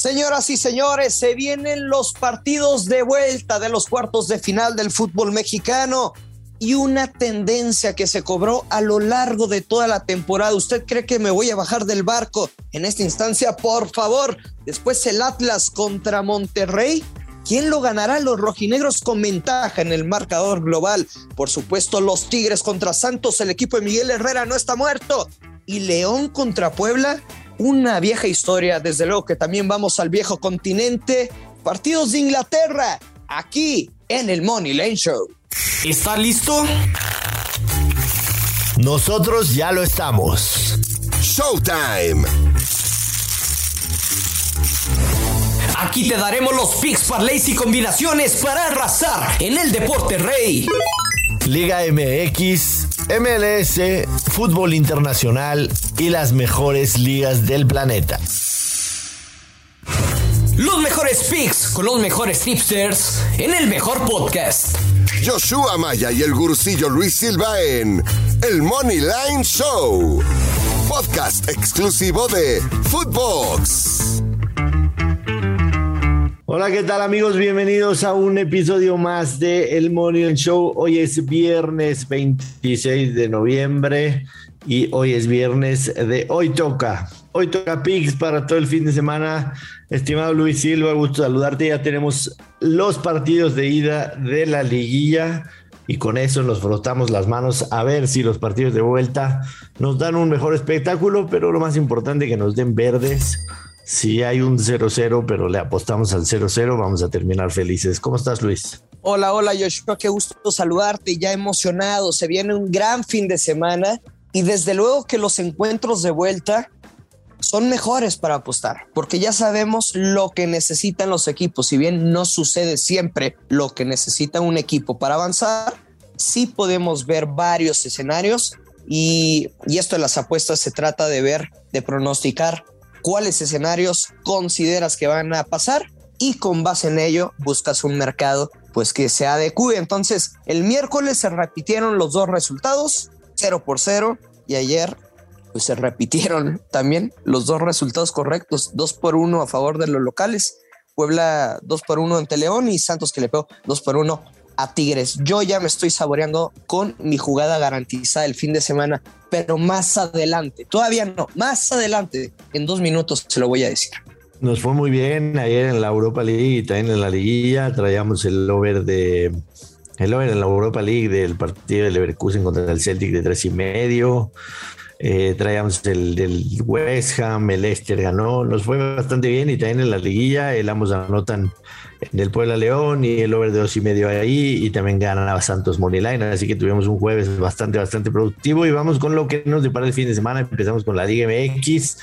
Señoras y señores, se vienen los partidos de vuelta de los cuartos de final del fútbol mexicano y una tendencia que se cobró a lo largo de toda la temporada. ¿Usted cree que me voy a bajar del barco en esta instancia? Por favor, después el Atlas contra Monterrey. ¿Quién lo ganará? Los rojinegros con ventaja en el marcador global. Por supuesto, los Tigres contra Santos. El equipo de Miguel Herrera no está muerto. Y León contra Puebla una vieja historia, desde luego que también vamos al viejo continente, partidos de Inglaterra, aquí en el Money Lane Show. ¿Está listo? Nosotros ya lo estamos. Showtime. Aquí te daremos los picks, parlays y combinaciones para arrasar en el deporte rey. Liga MX, MLS, fútbol internacional y las mejores ligas del planeta. Los mejores picks con los mejores tipsters en el mejor podcast. Joshua Maya y el gurucillo Luis Silva en El Money Line Show. Podcast exclusivo de Footbox. Hola, ¿qué tal amigos? Bienvenidos a un episodio más de El Morning Show. Hoy es viernes 26 de noviembre y hoy es viernes de Hoy Toca. Hoy toca Pix para todo el fin de semana. Estimado Luis Silva, gusto saludarte. Ya tenemos los partidos de ida de la liguilla y con eso nos frotamos las manos a ver si los partidos de vuelta nos dan un mejor espectáculo, pero lo más importante que nos den verdes si hay un 0-0, pero le apostamos al 0-0, vamos a terminar felices. ¿Cómo estás, Luis? Hola, hola, Joshua, qué gusto saludarte, ya emocionado. Se viene un gran fin de semana y desde luego que los encuentros de vuelta son mejores para apostar, porque ya sabemos lo que necesitan los equipos. Si bien no sucede siempre lo que necesita un equipo para avanzar, sí podemos ver varios escenarios y, y esto de las apuestas se trata de ver, de pronosticar cuáles escenarios consideras que van a pasar y con base en ello buscas un mercado pues que se adecue. Entonces, el miércoles se repitieron los dos resultados, 0 por 0 y ayer pues se repitieron también los dos resultados correctos, 2 por 1 a favor de los locales. Puebla 2 por 1 ante León y Santos que le pegó 2 por 1 Tigres. Yo ya me estoy saboreando con mi jugada garantizada el fin de semana, pero más adelante, todavía no, más adelante, en dos minutos se lo voy a decir. Nos fue muy bien ayer en la Europa League y también en la liguilla. Traíamos el over de el over en la Europa League del partido de Leverkusen contra el Celtic de tres y medio. Eh, traíamos el del West Ham, el Leicester ganó, nos fue bastante bien y también en la liguilla el ambos anotan en el Puebla León y el over de dos y medio ahí y también ganaba Santos Moneyline, así que tuvimos un jueves bastante, bastante productivo y vamos con lo que nos depara el fin de semana, empezamos con la Liga MX.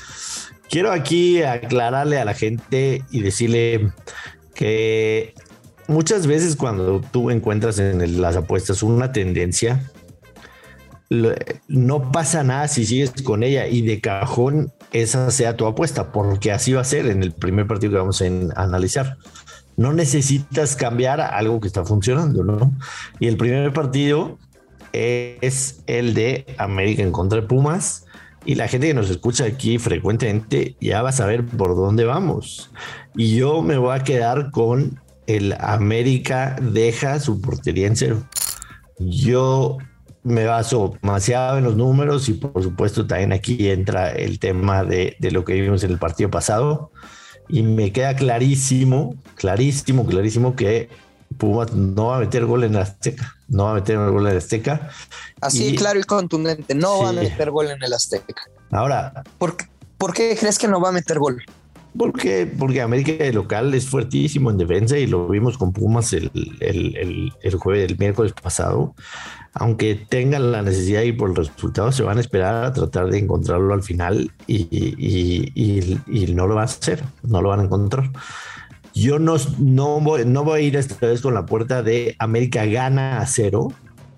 Quiero aquí aclararle a la gente y decirle que muchas veces cuando tú encuentras en las apuestas una tendencia, no pasa nada si sigues con ella y de cajón esa sea tu apuesta, porque así va a ser en el primer partido que vamos a, analizar. No necesitas cambiar algo que está funcionando, ¿no? Y el primer partido es el de América en contra de Pumas. Y la gente que nos escucha aquí frecuentemente ya va a saber por dónde vamos. Y yo me voy a quedar con el América deja su portería en cero. Yo me baso demasiado en los números y por supuesto también aquí entra el tema de, lo que vimos en el partido pasado y me queda clarísimo, clarísimo, clarísimo que Pumas no va a meter gol en la Azteca, no va a meter gol en el Azteca. Así claro y contundente, no va a meter gol en el Azteca. Ahora, ¿Por, ¿por qué crees que no va a meter gol? Porque, porque América de local es fuertísimo en defensa y lo vimos con Pumas el, el, jueves, el miércoles pasado. Aunque tengan la necesidad y por el resultado, se van a esperar a tratar de encontrarlo al final y, y, no lo van a hacer, no lo van a encontrar. Yo no, no, voy, no voy a ir esta vez con la puerta de América gana a cero,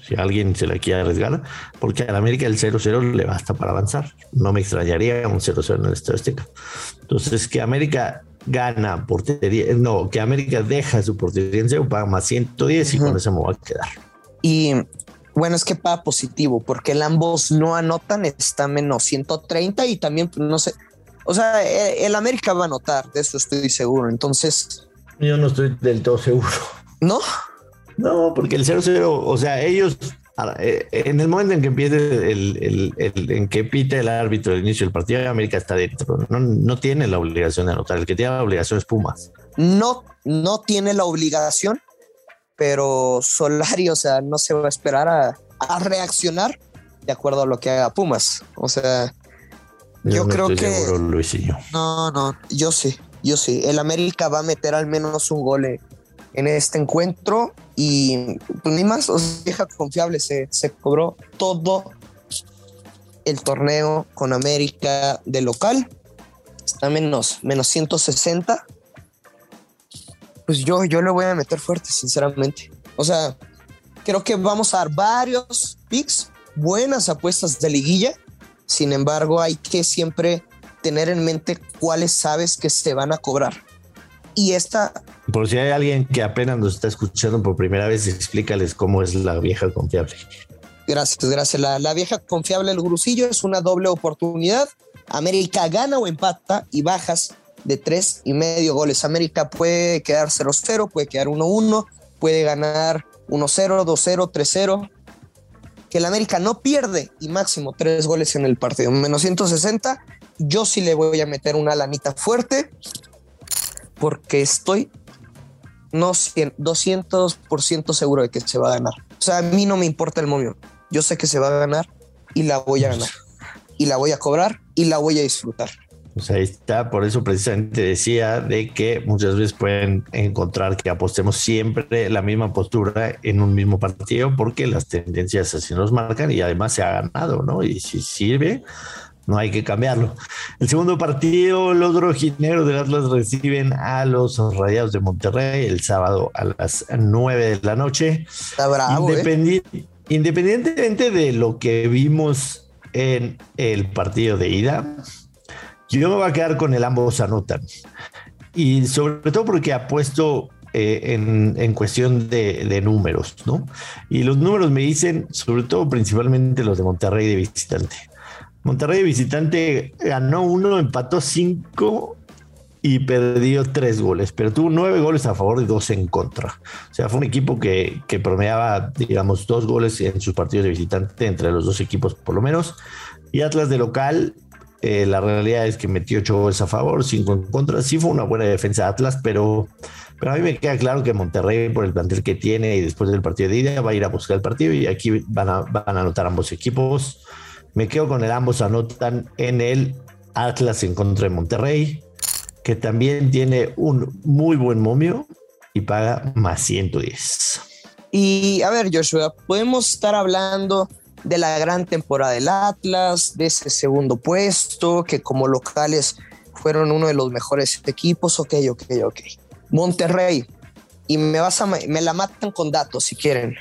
si alguien se la quiere arriesgar, porque a la América el 0-0 le basta para avanzar. No me extrañaría un 0-0 en el Estadio Azteca. Entonces, que América gana portería, no, que América deja su portería en cero, paga más 110 y con eso me voy a quedar. Y bueno, es que paga positivo, porque el ambos no anotan, está menos 130 y también, pues, no sé, O sea, e, el América va a anotar, de eso estoy seguro. Entonces. Yo no estoy del todo seguro. ¿No? No, porque el 0-0, o sea, ellos eh, en el momento en que empiece el, en que pite el árbitro el inicio del partido, América está dentro. No, no tiene la obligación de anotar. El que tiene la obligación es Pumas. No, no tiene la obligación, pero Solari, o sea, no se va a esperar a, a reaccionar de acuerdo a lo que haga Pumas. O sea, yo, creo que. No, no, yo sí, yo sí. El América va a meter al menos un gol en este encuentro y pues, ni más, o vieja confiable, se, se cobró todo el torneo con América de local, está menos, menos 160. Pues yo, yo le voy a meter fuerte, sinceramente. O sea, creo que vamos a dar varios picks, buenas apuestas de liguilla. Sin embargo, hay que siempre tener en mente cuáles sabes que se van a cobrar. Y esta... Por si hay alguien que apenas nos está escuchando por primera vez, explícales cómo es la vieja confiable. Gracias, gracias. La, vieja confiable del Grusillo es una doble oportunidad. América gana o empata y bajas de tres y medio goles. América puede quedar 0-0, puede quedar 1-1, puede ganar 1-0, 2-0, 3-0. Que el América no pierde y máximo tres goles en el partido. Menos 160. Yo sí le voy a meter una lanita fuerte porque estoy no 200% seguro de que se va a ganar. O sea, a mí no me importa el momio. Yo sé que se va a ganar y la voy a ganar. Y la voy a cobrar y la voy a disfrutar. Pues ahí está, por eso precisamente decía de que muchas veces pueden encontrar que apostemos siempre la misma postura en un mismo partido porque las tendencias así nos marcan y además se ha ganado, ¿no? Y si sirve, no hay que cambiarlo. El segundo partido, los rojineros del Atlas reciben a los Rayados de Monterrey el sábado a las 9 de la noche. Está bravo, ¿eh? Independientemente de lo que vimos en el partido de ida, yo me voy a quedar con el ambos anotan. Y sobre todo porque apuesto eh, en, en, cuestión de, de, números, ¿no? Y los números me dicen, sobre todo principalmente los de Monterrey de visitante. Monterrey visitante ganó uno, empató cinco y perdió tres goles, pero tuvo nueve goles a favor y dos en contra. O sea, fue un equipo que, que promediaba, digamos, dos goles en sus partidos de visitante entre los dos equipos por lo menos. Y Atlas de local, eh, la realidad es que metió ocho goles a favor, cinco en contra. Sí fue una buena defensa de Atlas, pero, pero a mí me queda claro que Monterrey, por el plantel que tiene y después del partido de ida, va a ir a buscar el partido y aquí van a, van a anotar ambos equipos. Me quedo con el ambos anotan en el Atlas en contra de Monterrey, que también tiene un muy buen momio y paga más 110. Y a ver, Joshua, podemos estar hablando de la gran temporada del Atlas, de ese segundo puesto, que como locales fueron uno de los mejores equipos. Ok, ok, ok. Monterrey, y me vas a me la matan con datos si quieren.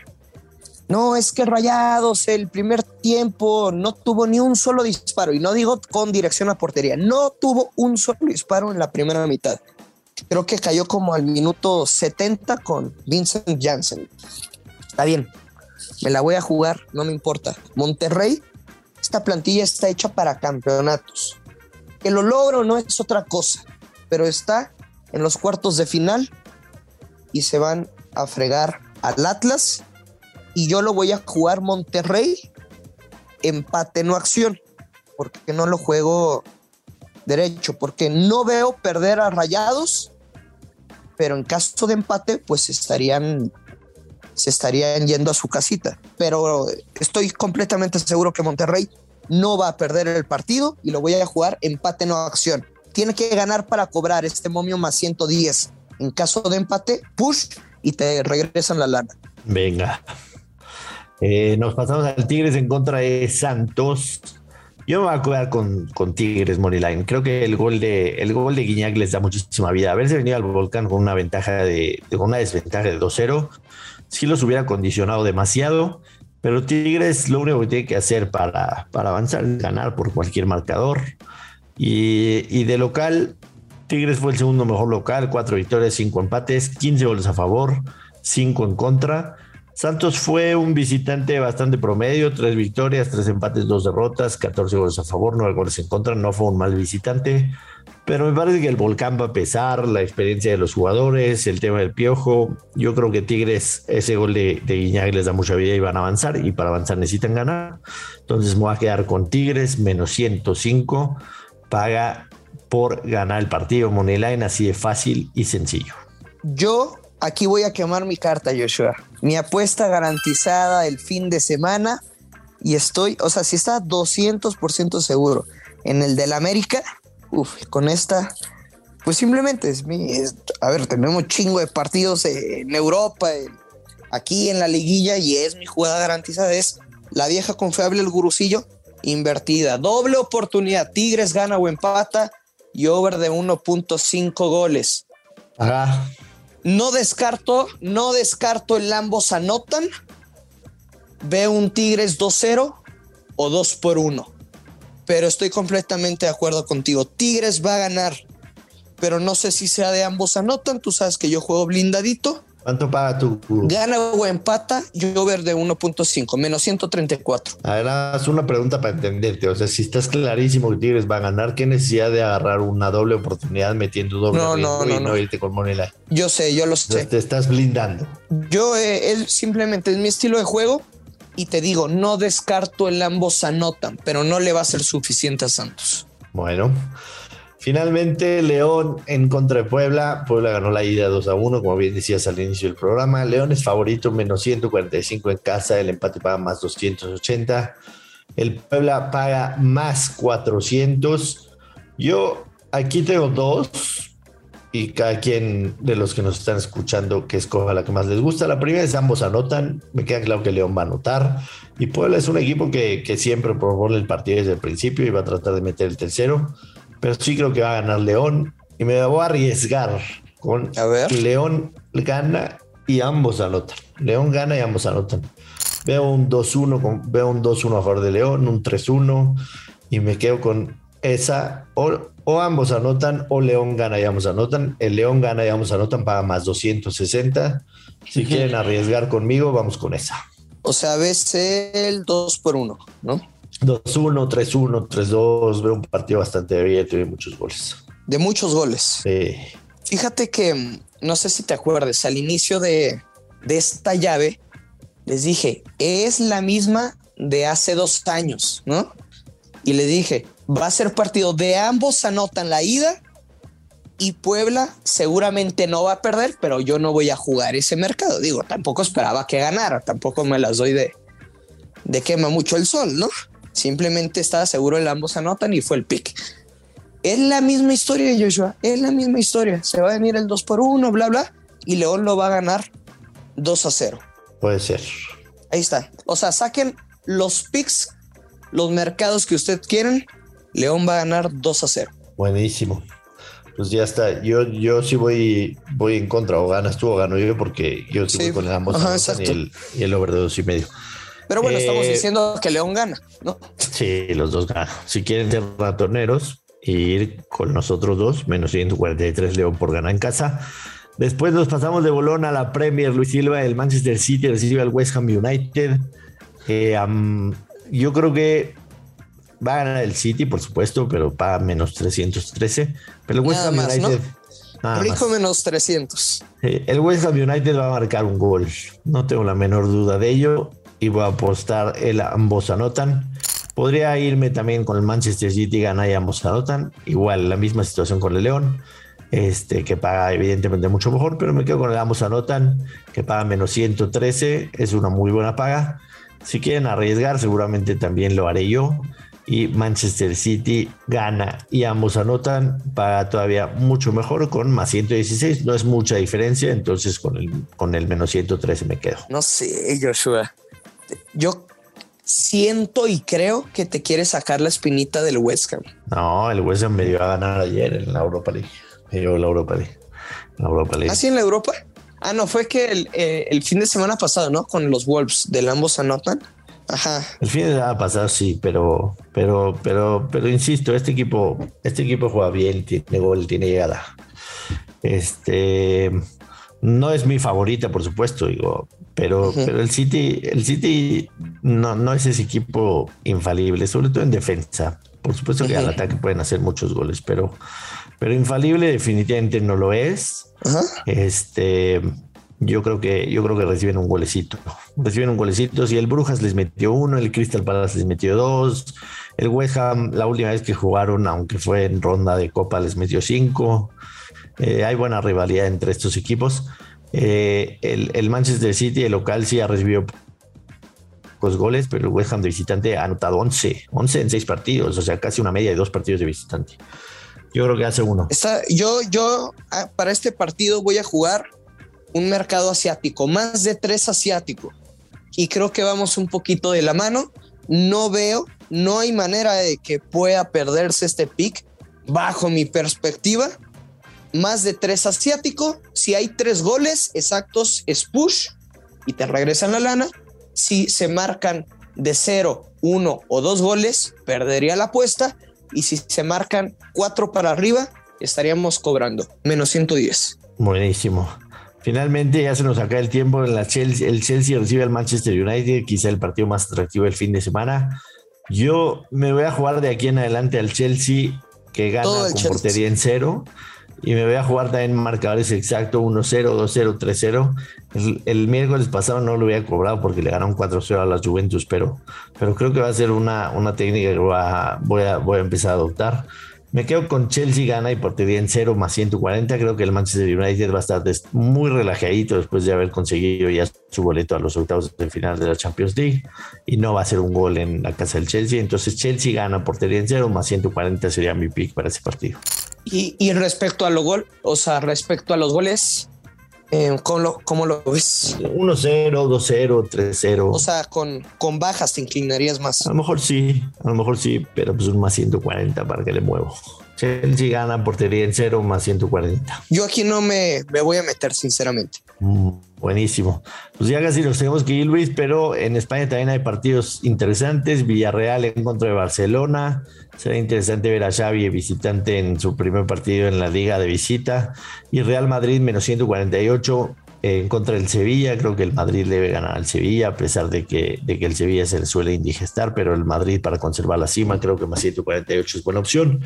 No, es que Rayados el primer tiempo no tuvo ni un solo disparo, y no digo con dirección a portería, no tuvo un solo disparo en la primera mitad. Creo que cayó como al minuto 70 con Vincent Janssen. Está bien, me la voy a jugar, no me importa. Monterrey, esta plantilla está hecha para campeonatos. Que lo logro no es otra cosa, pero está en los cuartos de final y se van a fregar al Atlas y yo lo voy a jugar Monterrey, empate no acción, porque no lo juego derecho, porque no veo perder a Rayados, pero en caso de empate, pues estarían se estarían yendo a su casita. Pero estoy completamente seguro que Monterrey no va a perder el partido y lo voy a jugar empate no acción. Tiene que ganar para cobrar este momio más 110. En caso de empate, push y te regresan la lana. Venga, eh, nos pasamos al Tigres en contra de Santos. Yo me voy a quedar con, con Tigres Moneyline. Creo que el gol de el gol de Guiñac les da muchísima vida. Haberse venido al volcán con una ventaja de, con una desventaja de 2-0, sí los hubiera condicionado demasiado. Pero Tigres lo único que tiene que hacer para, para avanzar es ganar por cualquier marcador. Y, y, de local, Tigres fue el segundo mejor local, cuatro victorias, cinco empates, 15 goles a favor, cinco en contra Santos fue un visitante bastante promedio, tres victorias, tres empates, dos derrotas, 14 goles a favor, nueve goles en contra, no fue un mal visitante, pero me parece que el volcán va a pesar, la experiencia de los jugadores, el tema del piojo, yo creo que Tigres, ese gol de, de les da mucha vida y van a avanzar, y para avanzar necesitan ganar, entonces me voy a quedar con Tigres, menos 105, paga por ganar el partido, Moneyline, así de fácil y sencillo. Yo aquí voy a quemar mi carta, Joshua. Mi apuesta garantizada el fin de semana y estoy, o sea, si está 200% seguro en el del América, uff, con esta, pues simplemente es mi, a ver, tenemos chingo de partidos en Europa, aquí en la liguilla y es mi jugada garantizada, es la vieja confiable, el gurucillo, invertida. Doble oportunidad, Tigres gana o empata y over de 1.5 goles. Ajá. No descarto, no descarto el ambos anotan. Veo un Tigres 2-0 o 2 por 1. Pero estoy completamente de acuerdo contigo. Tigres va a ganar. Pero no sé si sea de ambos anotan. Tú sabes que yo juego blindadito. ¿Cuánto paga tu? Gana o empata, yo ver de 1.5, menos 134. A ver, haz una pregunta para entenderte. O sea, si estás clarísimo que Tigres va a ganar, ¿qué necesidad de agarrar una doble oportunidad metiendo doble No, no, y no, irte con Moneyline? Yo sé, yo lo O sea, sé. te estás blindando. Yo, eh, él simplemente es mi estilo de juego y te digo, no descarto el ambos anotan, pero no le va a ser suficiente a Santos. Bueno, finalmente León en contra de Puebla. Puebla ganó la ida 2 a 1, como bien decías al inicio del programa. León es favorito, menos 145 en casa. El empate paga más 280. El Puebla paga más 400. Yo aquí tengo dos. Y cada quien de los que nos están escuchando que escoja la que más les gusta. La primera es ambos anotan. Me queda claro que León va a anotar. Y Puebla es un equipo que, que siempre propone el partido desde el principio y va a tratar de meter el tercero. Pero sí creo que va a ganar León. Y me voy a arriesgar con A ver. León gana y ambos anotan. León gana y ambos anotan. Veo un 2-1, con- veo un 2-1 a favor de León, un 3-1 y me quedo con esa. O, o ambos anotan o León gana y ambos anotan. El León gana y ambos anotan, paga más 260. Si quieren arriesgar conmigo, vamos con esa. O sea, ves el 2 por 1, ¿no? 2-1, 3-1, 3-2. Veo un partido bastante abierto y muchos goles. De muchos goles. Sí. Fíjate que, mm, no sé si te acuerdas, al inicio de, de esta llave, les dije, es la misma de hace dos años, ¿no? Y le dije, va a ser partido de ambos anotan la ida y Puebla seguramente no va a perder, pero yo no voy a jugar ese mercado. Digo, tampoco esperaba que ganara, tampoco me las doy de, de quema mucho el sol, ¿no? Simplemente estaba seguro el ambos anotan y fue el pick. Es la misma historia, Joshua. Es la misma historia. Se va a venir el 2 por 1, bla, bla. Y León lo va a ganar 2 a 0. Puede ser. Ahí está. O sea, saquen los picks, los mercados que usted quieren. León va a ganar 2 a 0. Buenísimo. Pues ya está. Yo, yo sí voy, voy en contra. O ganas tú o gano yo, porque yo sí, voy con el ambos Ajá, y el, y el over de dos y medio. Pero bueno, Eh, estamos diciendo que León gana, ¿no? Sí, los dos ganan. Si quieren ser ratoneros y ir con nosotros dos, menos 143 León por ganar en casa. Después nos pasamos de bolón a la Premier. Luis Silva, el Manchester City recibe al West Ham United. Eh, yo creo que va a ganar el City, por supuesto, pero paga menos 313. Pero el West Ham. United. Rico más. menos 300. Eh, El West Ham United va a marcar un gol. No tengo la menor duda de ello. Y voy a apostar el ambos anotan. Podría irme también con el Manchester City, gana y ambos anotan. Igual, la misma situación con el León. Este, que paga evidentemente mucho mejor, pero me quedo con el ambos anotan, que paga menos 113. Es una muy buena paga. Si quieren arriesgar, seguramente también lo haré yo. Y Manchester City gana y ambos anotan, paga todavía mucho mejor con más 116. No es mucha diferencia, entonces con el, con el menos 113 me quedo. No sé, Joshua. Yo siento y creo que te quiere sacar la espinita del West Ham. No, el West Ham me dio a ganar ayer en la Europa League. Me dio la Europa League. La Europa League. ¿Así en la Europa? Ah, no, fue que el, eh, el fin de semana pasado, ¿no? Con los Wolves del ambos anotan. Ajá. El fin de semana pasado sí, pero, pero, pero, pero insisto, este equipo, este equipo juega bien, tiene gol, tiene llegada. Este no es mi favorita, por supuesto, digo, pero, pero el City, el City no, no es ese equipo infalible, sobre todo en defensa. Por supuesto que al ataque pueden hacer muchos goles, pero, pero infalible definitivamente no lo es. Este, yo creo que yo creo que reciben un golecito. Reciben un golecito. Si el Brujas les metió uno, el Crystal Palace les metió dos, el West Ham la última vez que jugaron, aunque fue en ronda de Copa, les metió cinco. Eh, hay buena rivalidad entre estos equipos. Eh, el, Manchester City, el local, sí ha recibido pocos goles, pero el West Ham de visitante ha anotado 11, 11 en seis partidos, o sea, casi una media de dos partidos de visitante. Yo creo que hace uno. Yo, yo ah, para este partido voy a jugar un mercado asiático, más de tres asiático. Y creo que vamos un poquito de la mano. No veo, no hay manera de que pueda perderse este pick bajo mi perspectiva. Más de tres asiático. Si hay tres goles exactos, es push y te regresan la lana. Si se marcan de cero, uno o dos goles, perdería la apuesta. Y si se marcan cuatro para arriba, estaríamos cobrando menos 110. Buenísimo. Finalmente ya se nos acaba el tiempo. En la Chelsea, el Chelsea recibe al Manchester United, quizá el partido más atractivo del fin de semana. Yo me voy a jugar de aquí en adelante al Chelsea, que gana con portería en cero. Y me voy a jugar también marcadores exactos 1-0, 2-0, 3-0. El, miércoles pasado no lo había cobrado porque le ganaron 4-0 a la Juventus, pero, pero creo que va a ser una, una técnica que voy a, voy a empezar a adoptar. Me quedo con Chelsea gana y portería en 0 más 140. Creo que el Manchester United va a estar muy relajadito después de haber conseguido ya su boleto a los octavos de final de la Champions League y no va a ser un gol en la casa del Chelsea. Entonces Chelsea gana portería en 0 más 140 sería mi pick para ese partido. Y, y respecto a los gol, o sea, respecto a los goles, eh, ¿cómo, lo, ¿Cómo lo ves? 1-0, 2-0, 3-0. O sea, con, con bajas te inclinarías más. A lo mejor sí, a lo mejor sí, pero pues un más 140 para que le muevo. Chelsea gana portería en 0 más 140. Yo aquí no me, me voy a meter, sinceramente. Mm, buenísimo. Pues ya casi nos tenemos que ir, Luis, pero en España también hay partidos interesantes. Villarreal en contra de Barcelona. Será interesante ver a Xavi visitante en su primer partido en la liga de visita. Y Real Madrid menos 148 en contra del Sevilla. Creo que el Madrid debe ganar al Sevilla, a pesar de que, de que el Sevilla se le suele indigestar, pero el Madrid para conservar la cima, creo que más 148 es buena opción.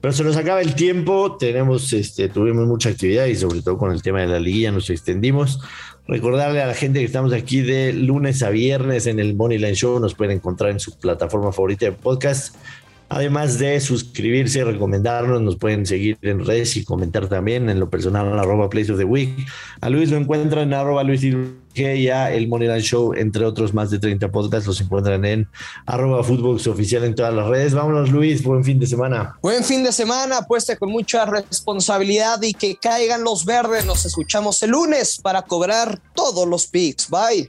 Pero se nos acaba el tiempo, tenemos, este, tuvimos mucha actividad y sobre todo con el tema de la liguilla nos extendimos. Recordarle a la gente que estamos aquí de lunes a viernes en el Money Line Show, nos pueden encontrar en su plataforma favorita de podcast. Además de suscribirse, recomendarnos, nos pueden seguir en redes y comentar también en lo personal en arroba Place of the Week. A Luis lo encuentran en arroba Luis y a el Moneyland Show, entre otros más de 30 podcasts, los encuentran en arroba Footbox Oficial en todas las redes. Vámonos Luis, buen fin de semana. Buen fin de semana, apuesta con mucha responsabilidad y que caigan los verdes. Nos escuchamos el lunes para cobrar todos los picks. Bye.